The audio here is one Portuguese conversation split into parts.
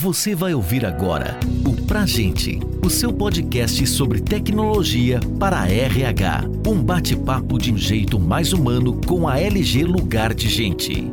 Você vai ouvir agora o Pra Gente, o seu podcast sobre tecnologia para a RH. Um bate-papo de um jeito mais humano com a LG Lugar de Gente.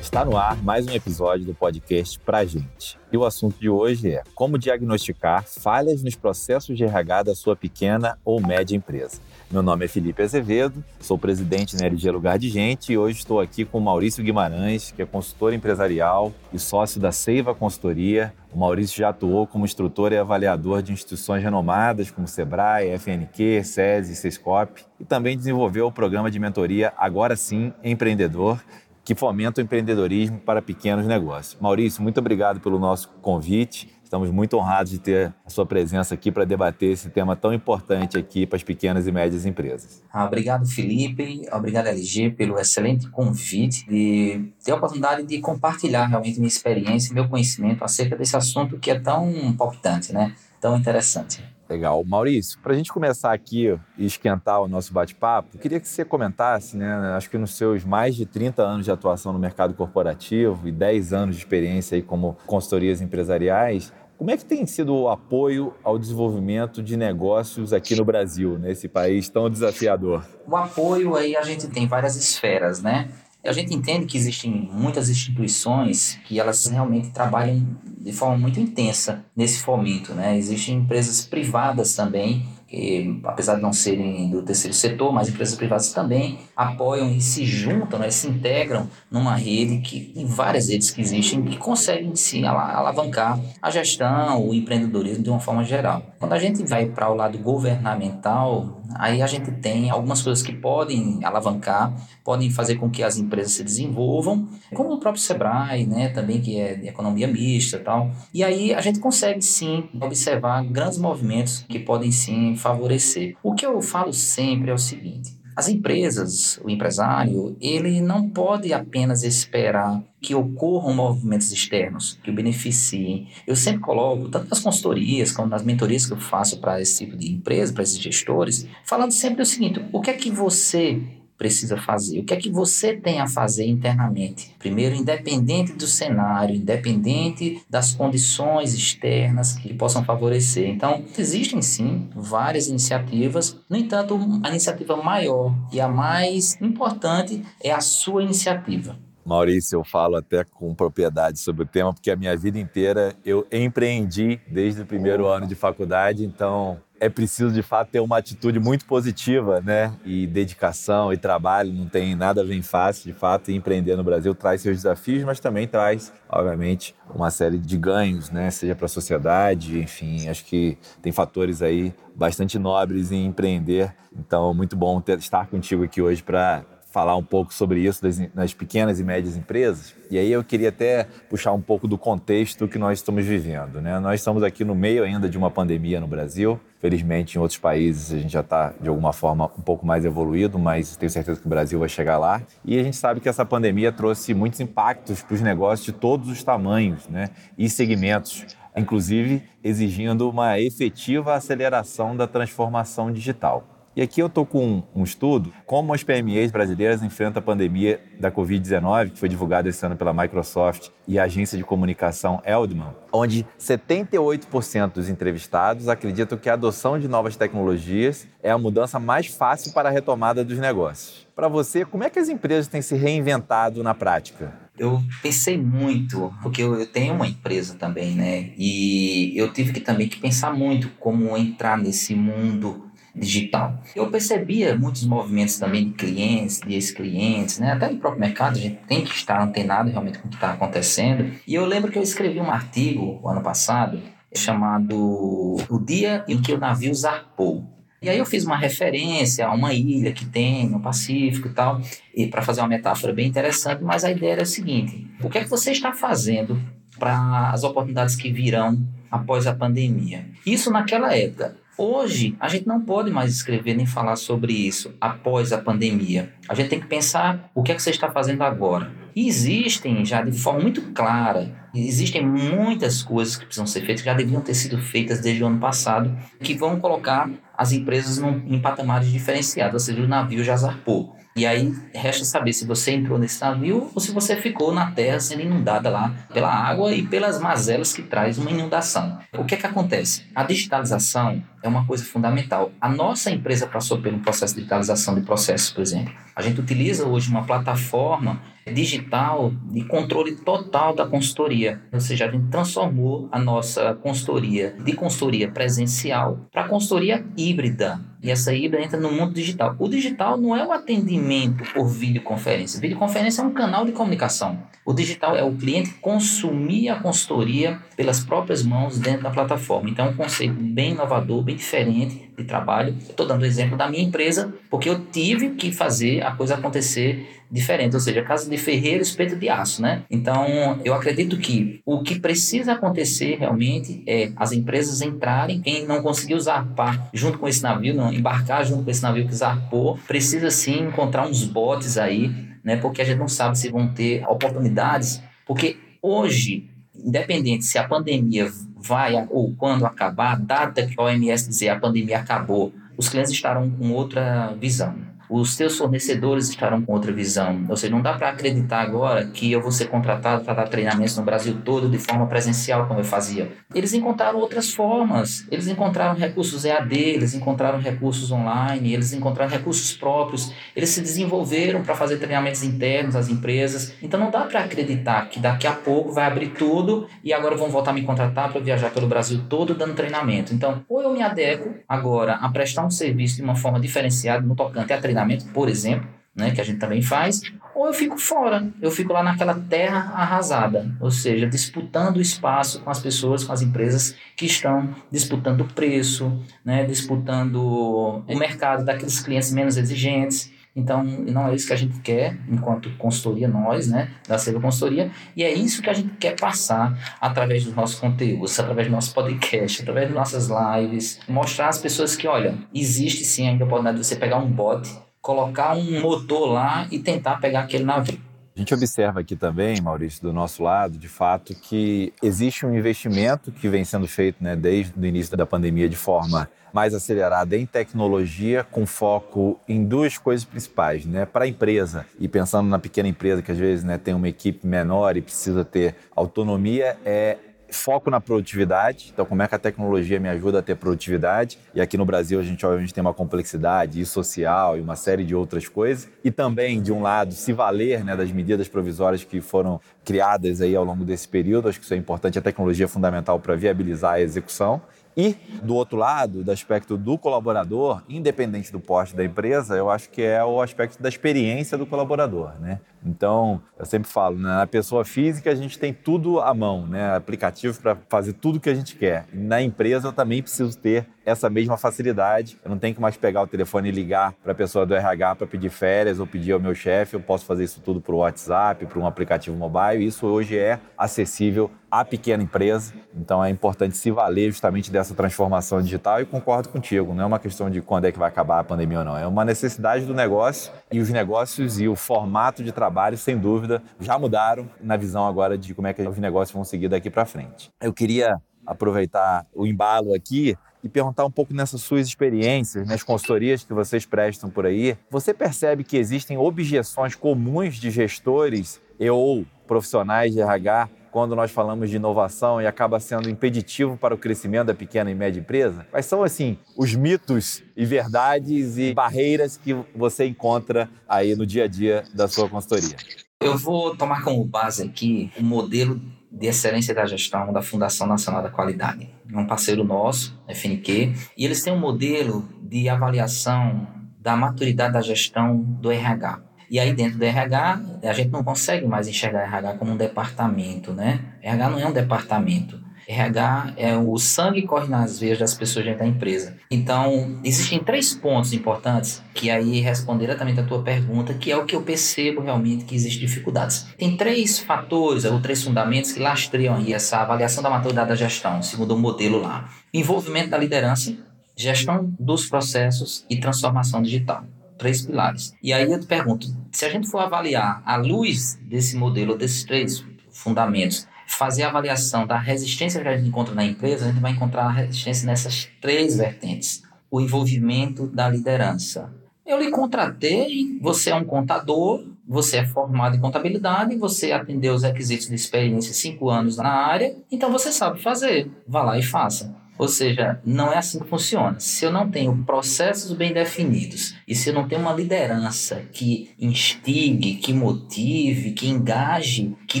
Está no ar mais um episódio do podcast Pra Gente. E o assunto de hoje é como diagnosticar falhas nos processos de RH da sua pequena ou média empresa. Meu nome é Felipe Azevedo, sou presidente na LG Lugar de Gente e hoje estou aqui com o Maurício Guimarães, que é consultor empresarial e sócio da Seiva Consultoria. O Maurício já atuou como instrutor e avaliador de instituições renomadas como Sebrae, FNQ, SESI, Sescop e também desenvolveu o programa de mentoria Agora Sim Empreendedor, que fomenta o empreendedorismo para pequenos negócios. Maurício, muito obrigado pelo nosso convite. Estamos muito honrados de ter a sua presença aqui para debater esse tema tão importante aqui para as pequenas e médias empresas. Ah, obrigado, Felipe. Obrigado, LG, pelo excelente convite de ter a oportunidade de compartilhar realmente minha experiência meu conhecimento acerca desse assunto que é tão importante, né? Tão interessante. Legal. Maurício, para a gente começar aqui e esquentar o nosso bate-papo, queria que você comentasse, né? Acho que nos seus mais de 30 anos de atuação no mercado corporativo e 10 anos de experiência aí como consultorias empresariais, como é que tem sido o apoio ao desenvolvimento de negócios aqui no Brasil, nesse país tão desafiador? O apoio aí a gente tem várias esferas, né? A gente entende que existem muitas instituições que elas realmente trabalham de forma muito intensa nesse fomento, né? Existem empresas privadas também que, apesar de não serem do terceiro setor, mas empresas privadas também apoiam e se juntam, né, se integram numa rede que em várias redes que existem que conseguem sim alavancar a gestão, o empreendedorismo de uma forma geral. Quando a gente vai para o lado governamental, aí a gente tem algumas coisas que podem alavancar, podem fazer com que as empresas se desenvolvam, como o próprio Sebrae, né, também que é economia mista e tal. E aí a gente consegue sim observar grandes movimentos que podem sim favorecer. O que eu falo sempre é o seguinte: as empresas, o empresário, ele não pode apenas esperar que ocorram movimentos externos que o beneficiem. Eu sempre coloco, tanto nas consultorias como nas mentorias que eu faço para esse tipo de empresa, para esses gestores, falando sempre o seguinte: o que é que você precisa fazer? O que é que você tem a fazer internamente? Primeiro, independente do cenário, independente das condições externas que possam favorecer. Então, existem sim várias iniciativas, no entanto, a iniciativa maior e a mais importante é a sua iniciativa. Maurício, eu falo até com propriedade sobre o tema, porque a minha vida inteira eu empreendi desde o primeiro ano de faculdade, então é preciso de fato ter uma atitude muito positiva, né? E dedicação e trabalho, não tem nada bem fácil, de fato, e empreender no Brasil traz seus desafios, mas também traz, obviamente, uma série de ganhos, né? Seja para a sociedade, enfim, acho que tem fatores aí bastante nobres em empreender. Então, muito bom ter, estar contigo aqui hoje para falar um pouco sobre isso das, nas pequenas e médias empresas. E aí eu queria até puxar um pouco do contexto que nós estamos vivendo. Né? Nós estamos aqui no meio ainda de uma pandemia no Brasil. Felizmente, em outros países, a gente já está, de alguma forma, um pouco mais evoluído, mas tenho certeza que o Brasil vai chegar lá. E a gente sabe que essa pandemia trouxe muitos impactos para os negócios de todos os tamanhos né? e segmentos, inclusive exigindo uma efetiva aceleração da transformação digital. E aqui eu estou com um estudo como as PMEs brasileiras enfrentam a pandemia da Covid-19, que foi divulgado esse ano pela Microsoft e a agência de comunicação Eldman, onde 78% dos entrevistados acreditam que a adoção de novas tecnologias é a mudança mais fácil para a retomada dos negócios. Para você, como é que as empresas têm se reinventado na prática? eu pensei muito, porque eu, eu, tenho uma empresa também, né? E eu tive que também que pensar muito como entrar nesse mundo digital. Eu percebia muitos movimentos também de clientes, de ex-clientes, né? até no próprio mercado, a gente tem que estar antenado realmente com o que está acontecendo. E eu lembro que eu escrevi um artigo ano passado chamado O Dia em que o Navio Zarpou. E aí eu fiz uma referência a uma ilha que tem no Pacífico e tal, e para fazer uma metáfora bem interessante, mas a ideia era a seguinte: o que é que você está fazendo para as oportunidades que virão após a pandemia? Isso naquela época. Hoje, a gente não pode mais escrever nem falar sobre isso após a pandemia. A gente tem que pensar o que é que você está fazendo agora. E existem já de forma muito clara Existem muitas coisas que precisam ser feitas, que já deviam ter sido feitas desde o ano passado, que vão colocar as empresas num, em patamares diferenciados, ou seja, o navio já zarpou. E aí resta saber se você entrou nesse navio ou se você ficou na terra sendo inundada lá pela água e pelas mazelas que traz uma inundação. O que é que acontece? A digitalização é uma coisa fundamental. A nossa empresa passou pelo processo de digitalização de processos, por exemplo. A gente utiliza hoje uma plataforma digital de controle total da consultoria. Ou seja, a gente transformou a nossa consultoria de consultoria presencial para consultoria híbrida. E essa híbrida entra no mundo digital. O digital não é o atendimento por videoconferência. Videoconferência é um canal de comunicação. O digital é o cliente consumir a consultoria pelas próprias mãos dentro da plataforma. Então é um conceito bem inovador, bem diferente de trabalho. Estou dando o exemplo da minha empresa, porque eu tive que fazer a coisa acontecer diferente, ou seja, casa de ferreiro, espeto de aço, né? Então, eu acredito que o que precisa acontecer realmente é as empresas entrarem, quem não conseguiu zarpar junto com esse navio, não embarcar junto com esse navio que zarpou, precisa sim encontrar uns botes aí, né? Porque a gente não sabe se vão ter oportunidades, porque hoje, independente se a pandemia vai ou quando acabar, a data que a OMS dizer a pandemia acabou, os clientes estarão com outra visão os seus fornecedores estarão com outra visão. Ou seja, não dá para acreditar agora que eu vou ser contratado para dar treinamentos no Brasil todo de forma presencial, como eu fazia. Eles encontraram outras formas. Eles encontraram recursos EAD, eles encontraram recursos online, eles encontraram recursos próprios. Eles se desenvolveram para fazer treinamentos internos às empresas. Então não dá para acreditar que daqui a pouco vai abrir tudo e agora vão voltar a me contratar para viajar pelo Brasil todo dando treinamento. Então, ou eu me adequo agora a prestar um serviço de uma forma diferenciada no tocante a treinamento treinamento, por exemplo, né, que a gente também faz, ou eu fico fora, eu fico lá naquela terra arrasada, ou seja, disputando espaço com as pessoas, com as empresas que estão disputando o preço, né, disputando o mercado daqueles clientes menos exigentes. Então, não é isso que a gente quer enquanto consultoria, nós, né, da Seva Consultoria, e é isso que a gente quer passar através dos nossos conteúdos, através do nosso podcast, através das nossas lives, mostrar às pessoas que, olha, existe sim ainda a oportunidade de você pegar um bot colocar um motor lá e tentar pegar aquele navio. A gente observa aqui também, Maurício, do nosso lado, de fato, que existe um investimento que vem sendo feito né, desde o início da pandemia de forma mais acelerada em tecnologia, com foco em duas coisas principais. Né? Para a empresa, e pensando na pequena empresa que às vezes né, tem uma equipe menor e precisa ter autonomia, é foco na produtividade. Então, como é que a tecnologia me ajuda a ter produtividade? E aqui no Brasil a gente obviamente tem uma complexidade social e uma série de outras coisas. E também, de um lado, se valer né, das medidas provisórias que foram criadas aí ao longo desse período. Acho que isso é importante. A tecnologia é fundamental para viabilizar a execução. E, do outro lado, do aspecto do colaborador, independente do porte da empresa, eu acho que é o aspecto da experiência do colaborador. Né? Então, eu sempre falo, né, na pessoa física a gente tem tudo à mão, né, aplicativo para fazer tudo que a gente quer. Na empresa eu também preciso ter essa mesma facilidade. Eu não tenho que mais pegar o telefone e ligar para a pessoa do RH para pedir férias ou pedir ao meu chefe. Eu posso fazer isso tudo por WhatsApp, por um aplicativo mobile. Isso hoje é acessível à pequena empresa. Então é importante se valer justamente dessa transformação digital e concordo contigo. Não é uma questão de quando é que vai acabar a pandemia ou não. É uma necessidade do negócio e os negócios e o formato de trabalho, sem dúvida, já mudaram na visão agora de como é que os negócios vão seguir daqui para frente. Eu queria aproveitar o embalo aqui e perguntar um pouco nessas suas experiências, nas consultorias que vocês prestam por aí. Você percebe que existem objeções comuns de gestores e ou profissionais de RH quando nós falamos de inovação e acaba sendo impeditivo para o crescimento da pequena e média empresa? Quais são, assim, os mitos e verdades e barreiras que você encontra aí no dia a dia da sua consultoria? Eu vou tomar como base aqui o modelo de excelência da gestão da Fundação Nacional da Qualidade. É um parceiro nosso, FNQ, e eles têm um modelo de avaliação da maturidade da gestão do RH. E aí dentro do RH, a gente não consegue mais enxergar RH como um departamento, né? RH não é um departamento. RH é o sangue corre nas veias das pessoas dentro da empresa. Então, existem três pontos importantes que aí responder diretamente a tua pergunta, que é o que eu percebo realmente que existem dificuldades. Tem três fatores ou três fundamentos que lastreiam aí essa avaliação da maturidade da gestão, segundo o modelo lá. Envolvimento da liderança, gestão dos processos e transformação digital três pilares. E aí eu te pergunto, se a gente for avaliar à luz desse modelo, desses três fundamentos, fazer a avaliação da resistência que a gente encontra na empresa, a gente vai encontrar a resistência nessas três vertentes. O envolvimento da liderança. Eu lhe contratei, você é um contador, você é formado em contabilidade, você atendeu os requisitos de experiência cinco anos na área, então você sabe fazer. Vá lá e faça. Ou seja, não é assim que funciona. Se eu não tenho processos bem definidos e se eu não tenho uma liderança que instigue, que motive, que engaje, que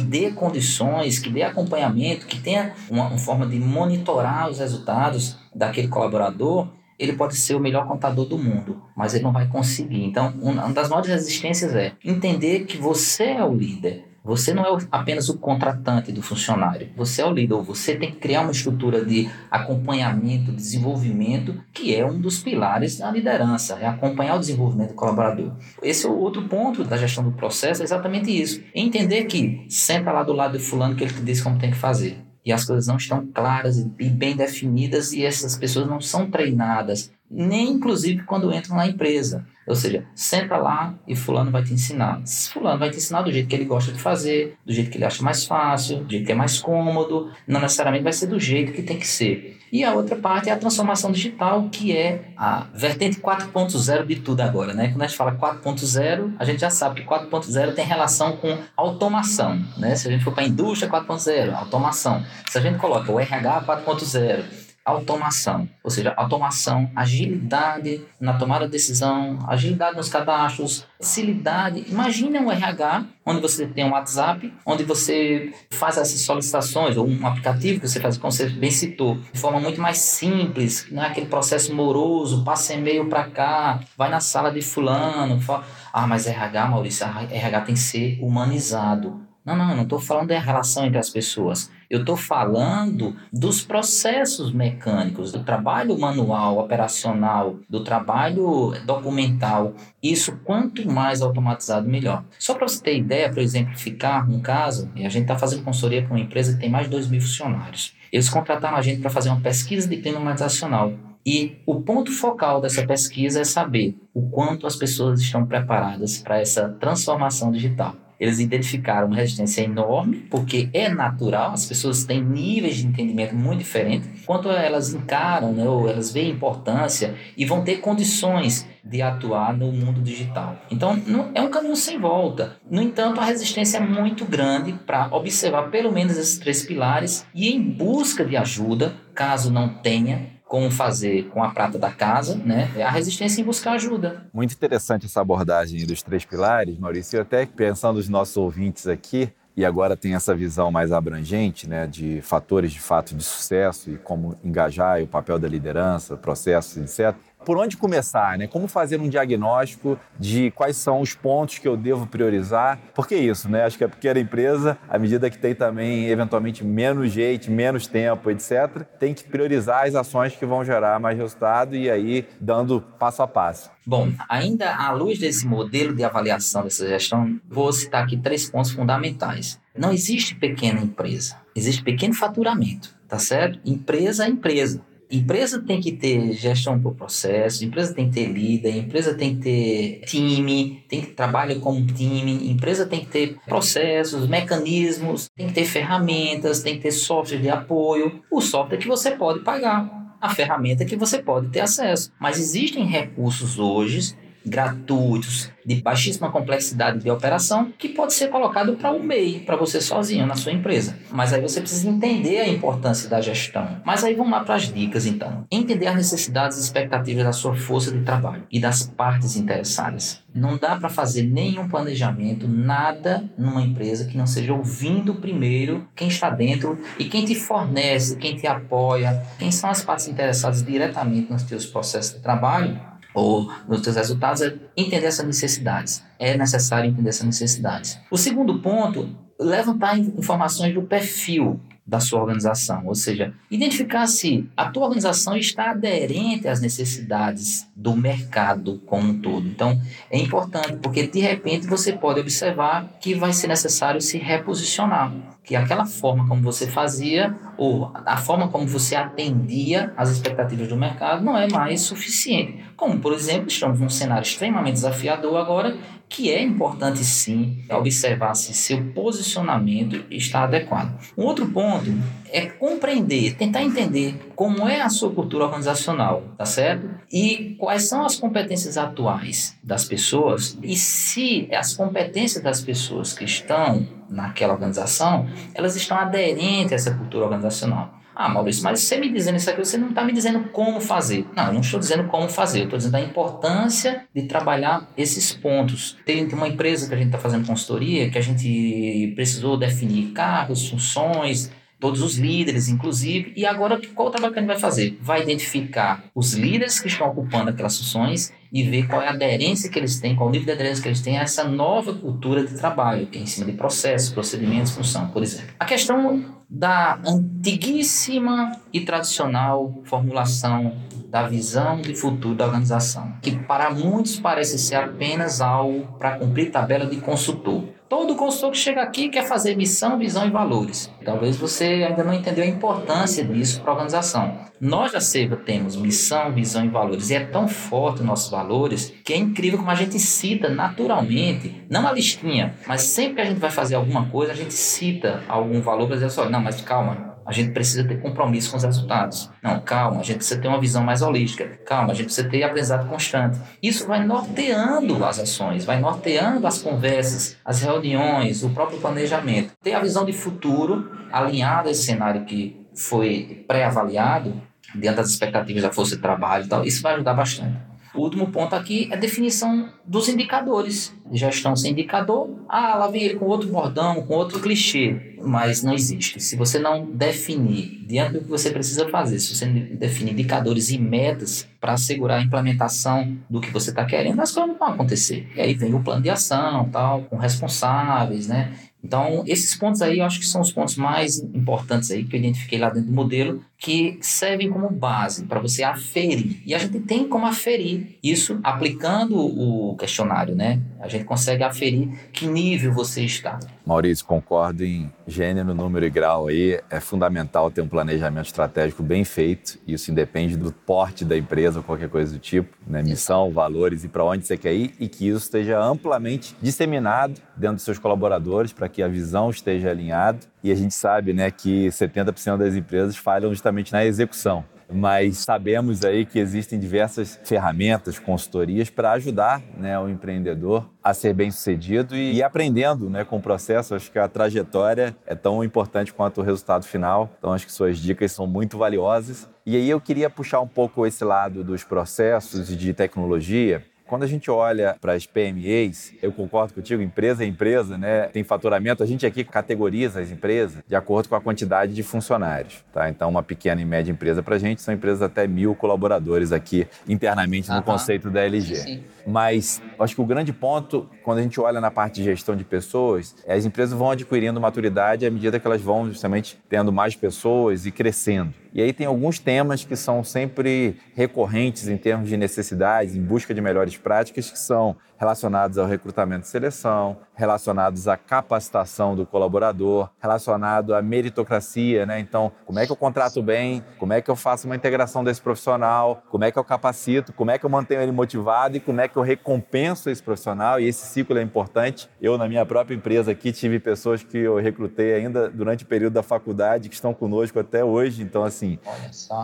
dê condições, que dê acompanhamento, que tenha uma, uma forma de monitorar os resultados daquele colaborador, ele pode ser o melhor contador do mundo, mas ele não vai conseguir. Então, uma das maiores resistências é entender que você é o líder. Você não é apenas o contratante do funcionário, você é o líder. Você tem que criar uma estrutura de acompanhamento, desenvolvimento, que é um dos pilares da liderança, é acompanhar o desenvolvimento do colaborador. Esse é o outro ponto da gestão do processo, é exatamente isso. Entender que senta lá do lado do fulano que ele te diz como tem que fazer e as coisas não estão claras e bem definidas e essas pessoas não são treinadas, nem inclusive quando entram na empresa. Ou seja, senta lá e fulano vai te ensinar. Fulano vai te ensinar do jeito que ele gosta de fazer, do jeito que ele acha mais fácil, do jeito que é mais cômodo, não necessariamente vai ser do jeito que tem que ser. E a outra parte é a transformação digital, que é a vertente 4.0 de tudo agora, né? Quando a gente fala 4.0, a gente já sabe que 4.0 tem relação com automação, né? Se a gente for para a indústria 4.0, automação. Se a gente coloca o RH 4.0, automação, ou seja, automação, agilidade na tomada de decisão, agilidade nos cadastros, facilidade. Imagine um RH onde você tem um WhatsApp, onde você faz essas solicitações, ou um aplicativo que você faz, como você bem citou, de forma muito mais simples, não é aquele processo moroso, passa e-mail para cá, vai na sala de fulano, fala, ah, mas RH, Maurício, RH tem que ser humanizado. Não, não, não estou falando da relação entre as pessoas. Eu estou falando dos processos mecânicos, do trabalho manual, operacional, do trabalho documental. Isso, quanto mais automatizado, melhor. Só para você ter ideia, para exemplificar um caso, a gente está fazendo consultoria para uma empresa que tem mais de 2 mil funcionários. Eles contrataram a gente para fazer uma pesquisa de clima organizacional. E o ponto focal dessa pesquisa é saber o quanto as pessoas estão preparadas para essa transformação digital. Eles identificaram uma resistência enorme, porque é natural, as pessoas têm níveis de entendimento muito diferentes, quanto elas encaram, né, ou elas veem importância e vão ter condições de atuar no mundo digital. Então, não, é um caminho sem volta. No entanto, a resistência é muito grande para observar pelo menos esses três pilares e em busca de ajuda, caso não tenha, como fazer com a prata da casa, né? É a resistência em buscar ajuda. Muito interessante essa abordagem dos três pilares, Maurício. Até pensando nos nossos ouvintes aqui, e agora tem essa visão mais abrangente, né, de fatores de fato de sucesso e como engajar e o papel da liderança, processos, etc por onde começar, né? Como fazer um diagnóstico de quais são os pontos que eu devo priorizar? Por que isso, né? Acho que a pequena empresa, à medida que tem também eventualmente menos gente, menos tempo, etc, tem que priorizar as ações que vão gerar mais resultado e aí dando passo a passo. Bom, ainda à luz desse modelo de avaliação dessa gestão, vou citar aqui três pontos fundamentais. Não existe pequena empresa, existe pequeno faturamento, tá certo? Empresa é empresa. Empresa tem que ter gestão por processo, empresa tem que ter líder, empresa tem que ter time, tem que trabalhar como time, empresa tem que ter processos, mecanismos, tem que ter ferramentas, tem que ter software de apoio, o software que você pode pagar, a ferramenta que você pode ter acesso. Mas existem recursos hoje gratuitos, de baixíssima complexidade de operação, que pode ser colocado para o MEI, para você sozinho na sua empresa. Mas aí você precisa entender a importância da gestão. Mas aí vamos lá para as dicas então. Entender as necessidades e expectativas da sua força de trabalho e das partes interessadas. Não dá para fazer nenhum planejamento, nada numa empresa que não seja ouvindo primeiro quem está dentro e quem te fornece, quem te apoia, quem são as partes interessadas diretamente nos seus processos de trabalho ou nos seus resultados é entender essas necessidades. É necessário entender essas necessidades. O segundo ponto, levantar informações do perfil da sua organização, ou seja, identificar se a tua organização está aderente às necessidades do mercado como um todo. Então, é importante porque de repente você pode observar que vai ser necessário se reposicionar, que aquela forma como você fazia ou a forma como você atendia às expectativas do mercado não é mais suficiente. Como, por exemplo, estamos num cenário extremamente desafiador agora que é importante sim observar se seu posicionamento está adequado. Um outro ponto é compreender, tentar entender como é a sua cultura organizacional, tá certo? E quais são as competências atuais das pessoas e se as competências das pessoas que estão naquela organização, elas estão aderentes a essa cultura organizacional. Ah, Maurício, mas você me dizendo isso aqui, você não está me dizendo como fazer. Não, eu não estou dizendo como fazer, eu estou dizendo a importância de trabalhar esses pontos. Tem uma empresa que a gente está fazendo consultoria que a gente precisou definir cargos, funções, todos os líderes, inclusive. E agora, qual o trabalho que a gente vai fazer? Vai identificar os líderes que estão ocupando aquelas funções e ver qual é a aderência que eles têm, qual o nível de aderência que eles têm a essa nova cultura de trabalho, que é em cima de processos, procedimentos, função, por exemplo. A questão da antiguíssima e tradicional formulação da visão de futuro da organização, que para muitos parece ser apenas algo para cumprir tabela de consultor. Todo consultor que chega aqui quer fazer missão, visão e valores. Talvez você ainda não entendeu a importância disso para a organização. Nós da SEVA temos missão, visão e valores, e é tão forte nossos valores que é incrível como a gente cita naturalmente, não a listinha, mas sempre que a gente vai fazer alguma coisa, a gente cita algum valor para dizer só, não, mas calma, a gente precisa ter compromisso com os resultados. Não, calma, a gente precisa ter uma visão mais holística. Calma, a gente precisa ter aprendizado constante. Isso vai norteando as ações, vai norteando as conversas, as reuniões, o próprio planejamento. Ter a visão de futuro alinhada a esse cenário que foi pré-avaliado, dentro das expectativas da força de trabalho e tal, isso vai ajudar bastante. O último ponto aqui é a definição dos indicadores. Gestão sem indicador, ah, lá vem ele com outro bordão, com outro clichê, mas não existe. Se você não definir diante do que você precisa fazer, se você definir indicadores e metas para assegurar a implementação do que você está querendo, as coisas não vão acontecer. E aí vem o plano de ação, tal, com responsáveis, né? Então, esses pontos aí eu acho que são os pontos mais importantes aí que eu identifiquei lá dentro do modelo, que servem como base para você aferir. E a gente tem como aferir isso aplicando o questionário, né? A gente consegue aferir que nível você está. Maurício, concordo em gênero, número e grau aí. É fundamental ter um planejamento estratégico bem feito. Isso independe do porte da empresa ou qualquer coisa do tipo, né? Missão, valores e para onde você quer ir e que isso esteja amplamente disseminado dentro dos seus colaboradores para que a visão esteja alinhada. E a gente sabe, né, que 70% das empresas falham justamente na execução mas sabemos aí que existem diversas ferramentas, consultorias para ajudar né, o empreendedor a ser bem sucedido e aprendendo né, com o processo. Acho que a trajetória é tão importante quanto o resultado final. Então, acho que suas dicas são muito valiosas. E aí eu queria puxar um pouco esse lado dos processos e de tecnologia quando a gente olha para as PMEs, eu concordo contigo, empresa é empresa, né? Tem faturamento, a gente aqui categoriza as empresas de acordo com a quantidade de funcionários, tá? Então, uma pequena e média empresa para a gente são empresas até mil colaboradores aqui internamente no conceito da LG. Sim. Mas acho que o grande ponto, quando a gente olha na parte de gestão de pessoas, é as empresas vão adquirindo maturidade à medida que elas vão justamente tendo mais pessoas e crescendo. E aí tem alguns temas que são sempre recorrentes em termos de necessidades, em busca de melhores práticas, que são relacionados ao recrutamento e seleção, relacionados à capacitação do colaborador, relacionado à meritocracia, né? Então, como é que eu contrato bem? Como é que eu faço uma integração desse profissional? Como é que eu capacito? Como é que eu mantenho ele motivado e como é que eu recompenso esse profissional? E esse ciclo é importante. Eu, na minha própria empresa aqui, tive pessoas que eu recrutei ainda durante o período da faculdade que estão conosco até hoje. Então, assim,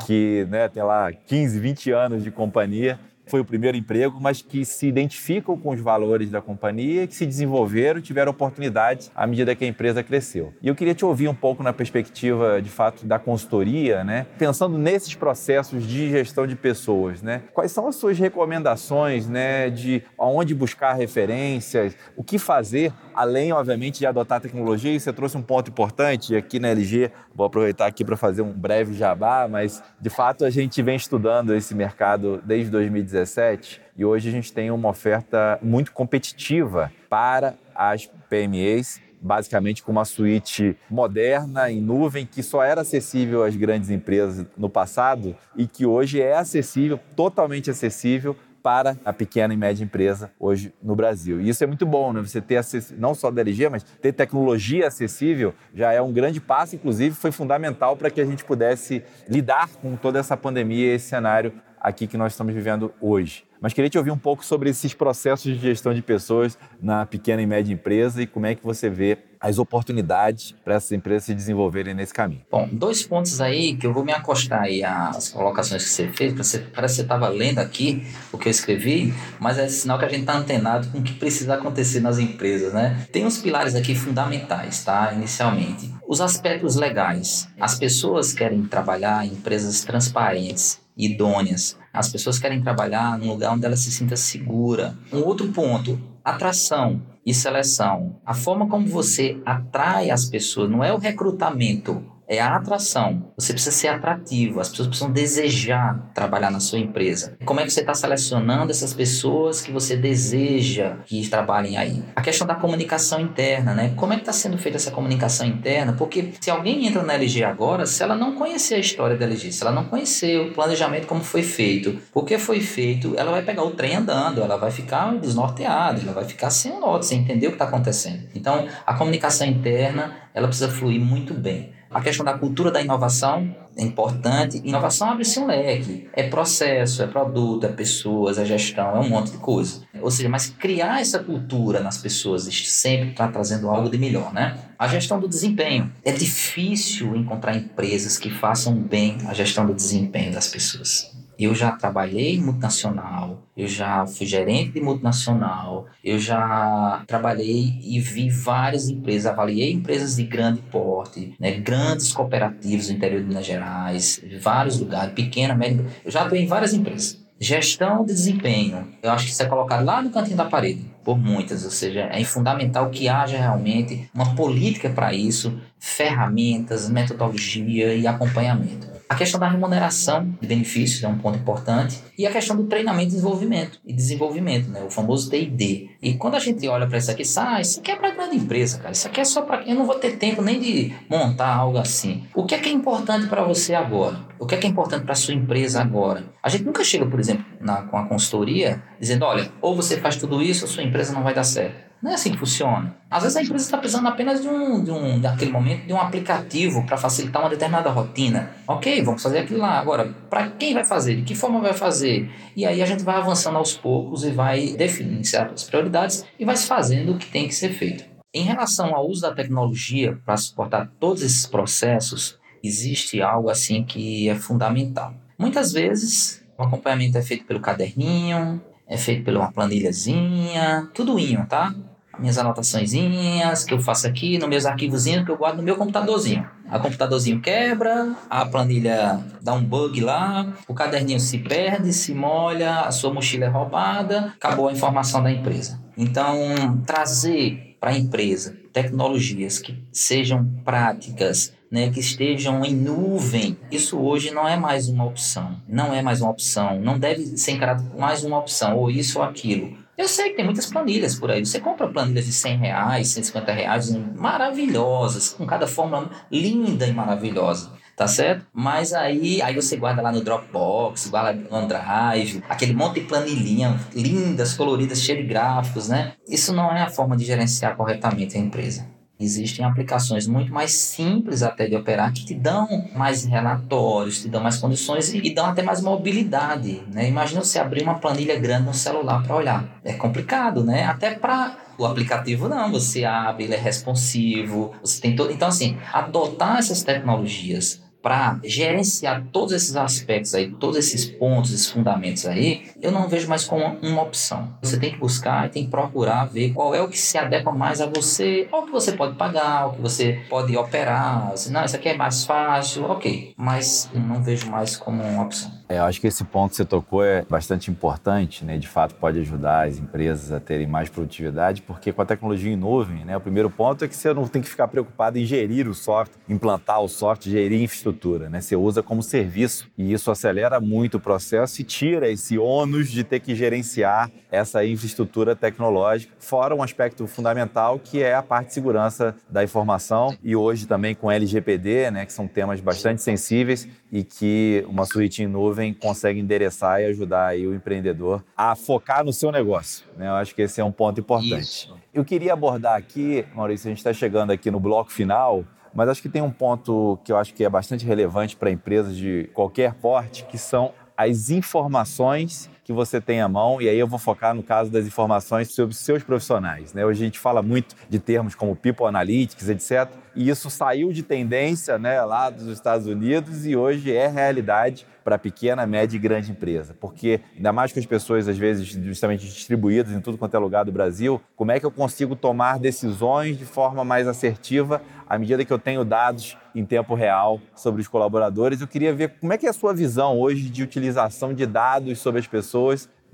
que né, tem lá 15, 20 anos de companhia foi o primeiro emprego, mas que se identificam com os valores da companhia, que se desenvolveram tiveram oportunidades à medida que a empresa cresceu. E eu queria te ouvir um pouco na perspectiva, de fato, da consultoria, né? Pensando nesses processos de gestão de pessoas, né? Quais são as suas recomendações, né? De aonde buscar referências, o que fazer, além, obviamente, de adotar tecnologia. E você trouxe um ponto importante aqui na LG. Vou aproveitar aqui para fazer um breve jabá, mas de fato a gente vem estudando esse mercado desde 2019 2017 e hoje a gente tem uma oferta muito competitiva para as PMEs basicamente com uma suíte moderna, em nuvem, que só era acessível às grandes empresas no passado e que hoje é acessível, totalmente acessível para a pequena e média empresa hoje no Brasil. E isso é muito bom, né? Você ter acess... não só da LG, mas ter tecnologia acessível já é um grande passo, inclusive foi fundamental para que a gente pudesse lidar com toda essa pandemia e esse cenário aqui que nós estamos vivendo hoje. Mas queria te ouvir um pouco sobre esses processos de gestão de pessoas na pequena e média empresa e como é que você vê as oportunidades para essas empresas se desenvolverem nesse caminho. Bom, dois pontos aí que eu vou me acostar aí às colocações que você fez, parece que você estava lendo aqui o que eu escrevi, mas é sinal que a gente está antenado com o que precisa acontecer nas empresas, né? Tem uns pilares aqui fundamentais, tá? Inicialmente, os aspectos legais. As pessoas querem trabalhar em empresas transparentes, idôneas. As pessoas querem trabalhar num lugar onde ela se sinta segura. Um outro ponto, atração e seleção. A forma como você atrai as pessoas não é o recrutamento, é a atração. Você precisa ser atrativo, as pessoas precisam desejar trabalhar na sua empresa. Como é que você está selecionando essas pessoas que você deseja que trabalhem aí? A questão da comunicação interna, né? Como é que está sendo feita essa comunicação interna? Porque se alguém entra na LG agora, se ela não conhecer a história da LG, se ela não conhecer o planejamento como foi feito, por que foi feito, ela vai pegar o trem andando, ela vai ficar desnorteada, ela vai ficar sem o sem entender o que está acontecendo. Então, a comunicação interna, ela precisa fluir muito bem. A questão da cultura da inovação é importante. Inovação abre-se um leque. É processo, é produto, é pessoas, é gestão, é um monte de coisa. Ou seja, mas criar essa cultura nas pessoas sempre está trazendo algo de melhor, né? A gestão do desempenho. É difícil encontrar empresas que façam bem a gestão do desempenho das pessoas. Eu já trabalhei em multinacional, eu já fui gerente de multinacional, eu já trabalhei e vi várias empresas, avaliei empresas de grande porte, né, grandes cooperativas no interior de Minas Gerais, vários lugares, pequena, média. Eu já atuei em várias empresas. Gestão de desempenho, eu acho que isso é colocado lá no cantinho da parede, por muitas, ou seja, é fundamental que haja realmente uma política para isso, ferramentas, metodologia e acompanhamento. A questão da remuneração de benefícios é um ponto importante. E a questão do treinamento e desenvolvimento. E desenvolvimento, né? O famoso D&D. E quando a gente olha para isso aqui, ah, isso aqui é para grande empresa, cara. Isso aqui é só para... Eu não vou ter tempo nem de montar algo assim. O que é que é importante para você agora? O que é que é importante para sua empresa agora? A gente nunca chega, por exemplo, na, com a consultoria, dizendo, olha, ou você faz tudo isso, ou sua empresa não vai dar certo. Não é assim que funciona. Às vezes a empresa está precisando apenas de um, de um, naquele momento, de um aplicativo para facilitar uma determinada rotina. Ok, vamos fazer aquilo lá. Agora, para quem vai fazer? De que forma vai fazer? E aí a gente vai avançando aos poucos e vai definindo certas prioridades e vai se fazendo o que tem que ser feito. Em relação ao uso da tecnologia para suportar todos esses processos, existe algo assim que é fundamental. Muitas vezes o acompanhamento é feito pelo caderninho, é feito pela uma planilhazinha, tudo inho, tá? Minhas anotaçõezinhas que eu faço aqui, nos meus arquivozinhos que eu guardo no meu computadorzinho. A computadorzinho quebra, a planilha dá um bug lá, o caderninho se perde, se molha, a sua mochila é roubada, acabou a informação da empresa. Então, trazer para a empresa tecnologias que sejam práticas, né, que estejam em nuvem, isso hoje não é mais uma opção. Não é mais uma opção. Não deve ser encarado mais uma opção, ou isso ou aquilo eu sei que tem muitas planilhas por aí. Você compra planilhas de 100 reais, 150 reais, maravilhosas, com cada forma linda e maravilhosa. Tá certo? Mas aí, aí você guarda lá no Dropbox, guarda no OneDrive, aquele monte de planilhinha lindas, coloridas, cheias de gráficos, né? Isso não é a forma de gerenciar corretamente a empresa. Existem aplicações muito mais simples até de operar que te dão mais relatórios, te dão mais condições e dão até mais mobilidade. Né? Imagina você abrir uma planilha grande no celular para olhar. É complicado, né? Até para o aplicativo não, você abre, ele é responsivo, você tem todo. Então, assim, adotar essas tecnologias para gerenciar todos esses aspectos aí, todos esses pontos, esses fundamentos aí, eu não vejo mais como uma opção. Você tem que buscar e tem que procurar ver qual é o que se adequa mais a você, ou o que você pode pagar, o que você pode operar. Assim, não, isso aqui é mais fácil, ok. Mas não vejo mais como uma opção. É, eu acho que esse ponto que você tocou é bastante importante, né? De fato, pode ajudar as empresas a terem mais produtividade, porque com a tecnologia em nuvem, né? O primeiro ponto é que você não tem que ficar preocupado em gerir o software, implantar o software, gerir infraestrutura, né? Você usa como serviço e isso acelera muito o processo e tira esse ônus de ter que gerenciar essa infraestrutura tecnológica, fora um aspecto fundamental que é a parte de segurança da informação e hoje também com LGPD, né? Que são temas bastante sensíveis e que uma suíte em nuvem consegue endereçar e ajudar aí o empreendedor a focar no seu negócio. Né? Eu acho que esse é um ponto importante. Isso. Eu queria abordar aqui, Maurício, a gente está chegando aqui no bloco final, mas acho que tem um ponto que eu acho que é bastante relevante para empresas de qualquer porte, que são as informações que você tem à mão, e aí eu vou focar no caso das informações sobre seus profissionais. Né? Hoje a gente fala muito de termos como People Analytics, etc. E isso saiu de tendência né, lá dos Estados Unidos e hoje é realidade para pequena, média e grande empresa. Porque, ainda mais com as pessoas, às vezes, justamente distribuídas em tudo quanto é lugar do Brasil, como é que eu consigo tomar decisões de forma mais assertiva à medida que eu tenho dados em tempo real sobre os colaboradores? Eu queria ver como é que é a sua visão hoje de utilização de dados sobre as pessoas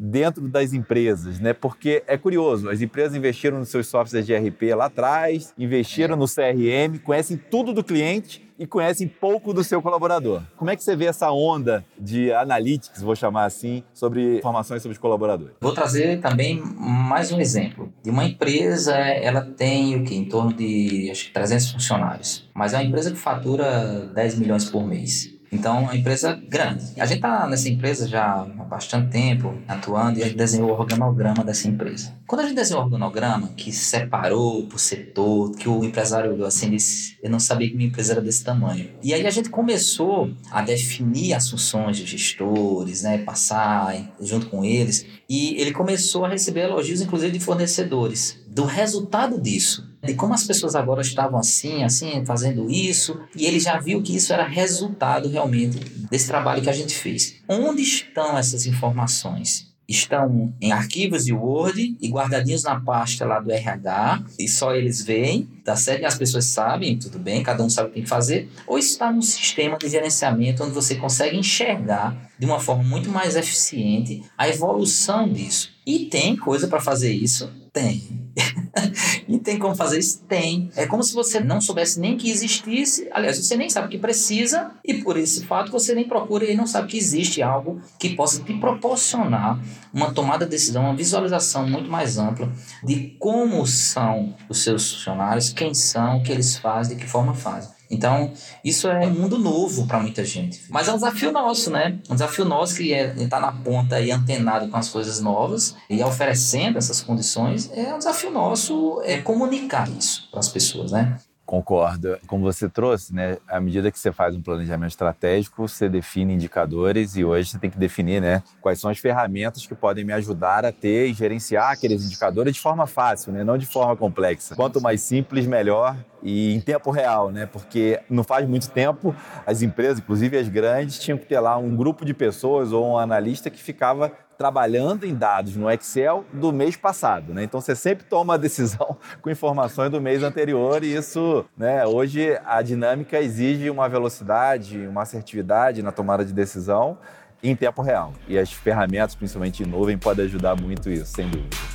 dentro das empresas, né? Porque é curioso, as empresas investiram nos seus softwares de RP lá atrás, investiram no CRM, conhecem tudo do cliente e conhecem pouco do seu colaborador. Como é que você vê essa onda de analytics, vou chamar assim, sobre informações sobre os colaboradores? Vou trazer também mais um exemplo. De uma empresa, ela tem o que em torno de acho que 300 funcionários, mas é uma empresa que fatura 10 milhões por mês. Então, é uma empresa grande. A gente está nessa empresa já há bastante tempo atuando e a gente desenhou o organograma dessa empresa. Quando a gente desenhou o organograma, que separou por setor, que o empresário olhou assim disse: Eu não sabia que minha empresa era desse tamanho. E aí a gente começou a definir as funções de gestores, né, passar junto com eles. E ele começou a receber elogios, inclusive de fornecedores, do resultado disso de como as pessoas agora estavam assim, assim, fazendo isso, e ele já viu que isso era resultado realmente desse trabalho que a gente fez. Onde estão essas informações? Estão em arquivos de Word e guardadinhos na pasta lá do RH, e só eles veem, tá certo? E as pessoas sabem, tudo bem, cada um sabe o que tem que fazer, ou está num sistema de gerenciamento onde você consegue enxergar de uma forma muito mais eficiente a evolução disso. E tem coisa para fazer isso? Tem. e tem como fazer isso? Tem. É como se você não soubesse nem que existisse. Aliás, você nem sabe que precisa, e por esse fato você nem procura e não sabe que existe algo que possa te proporcionar uma tomada de decisão, uma visualização muito mais ampla de como são os seus funcionários, quem são, o que eles fazem, de que forma fazem. Então, isso é um mundo novo para muita gente. Mas é um desafio nosso, né? Um desafio nosso que é estar na ponta e antenado com as coisas novas e oferecendo essas condições. É um desafio nosso é comunicar isso para as pessoas, né? Concordo. Como você trouxe, né? À medida que você faz um planejamento estratégico, você define indicadores e hoje você tem que definir, né? Quais são as ferramentas que podem me ajudar a ter e gerenciar aqueles indicadores de forma fácil, né? Não de forma complexa. Quanto mais simples, melhor e em tempo real, né? Porque não faz muito tempo as empresas, inclusive as grandes, tinham que ter lá um grupo de pessoas ou um analista que ficava trabalhando em dados no Excel do mês passado, né? Então você sempre toma a decisão com informações do mês anterior e isso, né? Hoje a dinâmica exige uma velocidade, uma assertividade na tomada de decisão em tempo real. E as ferramentas, principalmente em nuvem, podem ajudar muito isso, sem dúvida.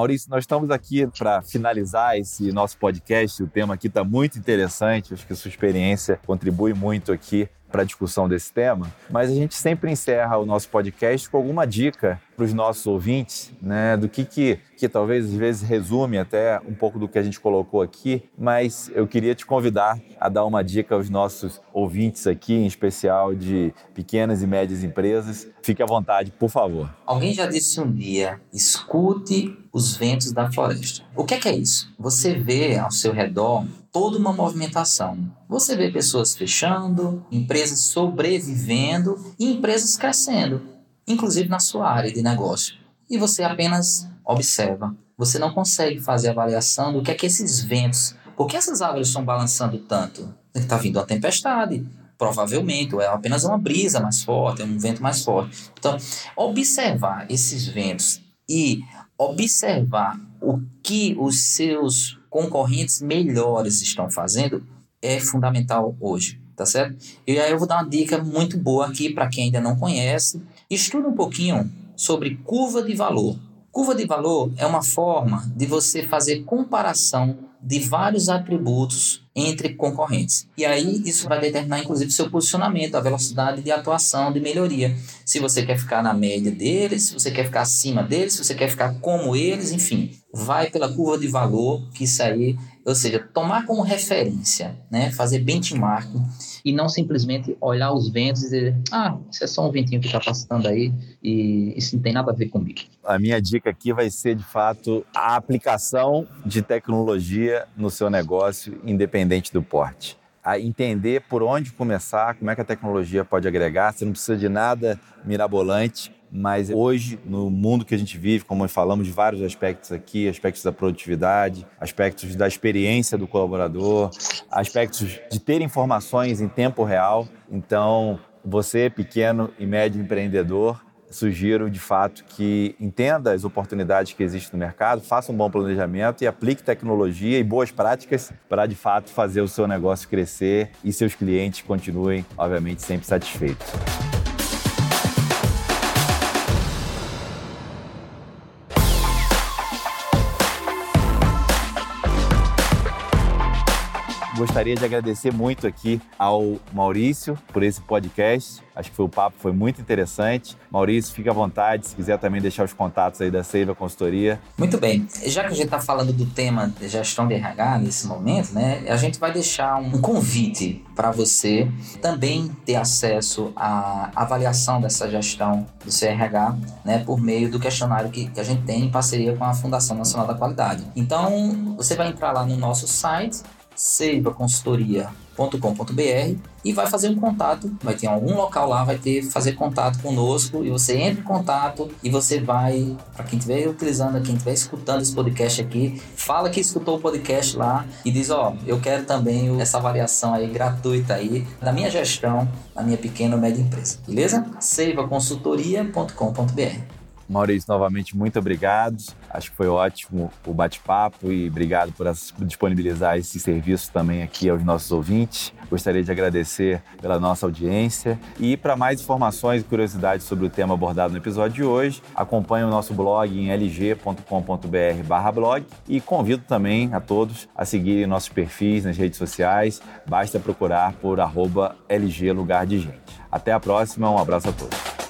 Maurício, nós estamos aqui para finalizar esse nosso podcast. O tema aqui está muito interessante. Acho que a sua experiência contribui muito aqui para a discussão desse tema, mas a gente sempre encerra o nosso podcast com alguma dica para os nossos ouvintes, né, do que, que, que talvez às vezes resume até um pouco do que a gente colocou aqui, mas eu queria te convidar a dar uma dica aos nossos ouvintes aqui, em especial de pequenas e médias empresas. Fique à vontade, por favor. Alguém já disse um dia: escute os ventos da floresta. O que é, que é isso? Você vê ao seu redor toda uma movimentação. Você vê pessoas fechando, empresas sobrevivendo e empresas crescendo, inclusive na sua área de negócio. E você apenas observa. Você não consegue fazer avaliação do que é que esses ventos, por que essas árvores estão balançando tanto? Está vindo uma tempestade, provavelmente, ou é apenas uma brisa mais forte, é um vento mais forte. Então, observar esses ventos e observar o que os seus concorrentes melhores estão fazendo é fundamental hoje, tá certo? E aí eu vou dar uma dica muito boa aqui para quem ainda não conhece. Estuda um pouquinho sobre curva de valor. Curva de valor é uma forma de você fazer comparação de vários atributos entre concorrentes. E aí isso vai determinar inclusive seu posicionamento, a velocidade de atuação, de melhoria. Se você quer ficar na média deles, se você quer ficar acima deles, se você quer ficar como eles, enfim, vai pela curva de valor, que isso aí, ou seja, tomar como referência, né, fazer benchmarking e não simplesmente olhar os ventos e dizer, ah, isso é só um ventinho que está passando aí e isso não tem nada a ver comigo. A minha dica aqui vai ser, de fato, a aplicação de tecnologia no seu negócio, independente do porte a entender por onde começar, como é que a tecnologia pode agregar. Você não precisa de nada mirabolante, mas hoje, no mundo que a gente vive, como falamos de vários aspectos aqui, aspectos da produtividade, aspectos da experiência do colaborador, aspectos de ter informações em tempo real. Então, você, pequeno e médio empreendedor, sugiro de fato que entenda as oportunidades que existem no mercado, faça um bom planejamento e aplique tecnologia e boas práticas para de fato fazer o seu negócio crescer e seus clientes continuem, obviamente, sempre satisfeitos. Gostaria de agradecer muito aqui ao Maurício por esse podcast. Acho que foi o papo foi muito interessante. Maurício, fica à vontade se quiser também deixar os contatos aí da Seiva Consultoria. Muito bem. Já que a gente está falando do tema de gestão de RH nesse momento, né, a gente vai deixar um convite para você também ter acesso à avaliação dessa gestão do CRH, né, por meio do questionário que, que a gente tem em parceria com a Fundação Nacional da Qualidade. Então, você vai entrar lá no nosso site seivaconsultoria.com.br e vai fazer um contato, vai ter algum local lá, vai ter fazer contato conosco e você entra em contato e você vai, para quem estiver utilizando, quem estiver escutando esse podcast aqui, fala que escutou o podcast lá e diz, ó, oh, eu quero também essa avaliação aí gratuita aí da minha gestão, da minha pequena ou média empresa, beleza? seivaconsultoria.com.br Maurício, novamente, muito obrigado. Acho que foi ótimo o bate-papo e obrigado por disponibilizar esse serviço também aqui aos nossos ouvintes. Gostaria de agradecer pela nossa audiência. E para mais informações e curiosidades sobre o tema abordado no episódio de hoje, acompanhe o nosso blog em lg.com.br/blog e convido também a todos a seguirem nossos perfis nas redes sociais. Basta procurar por LG Lugar de Gente. Até a próxima, um abraço a todos.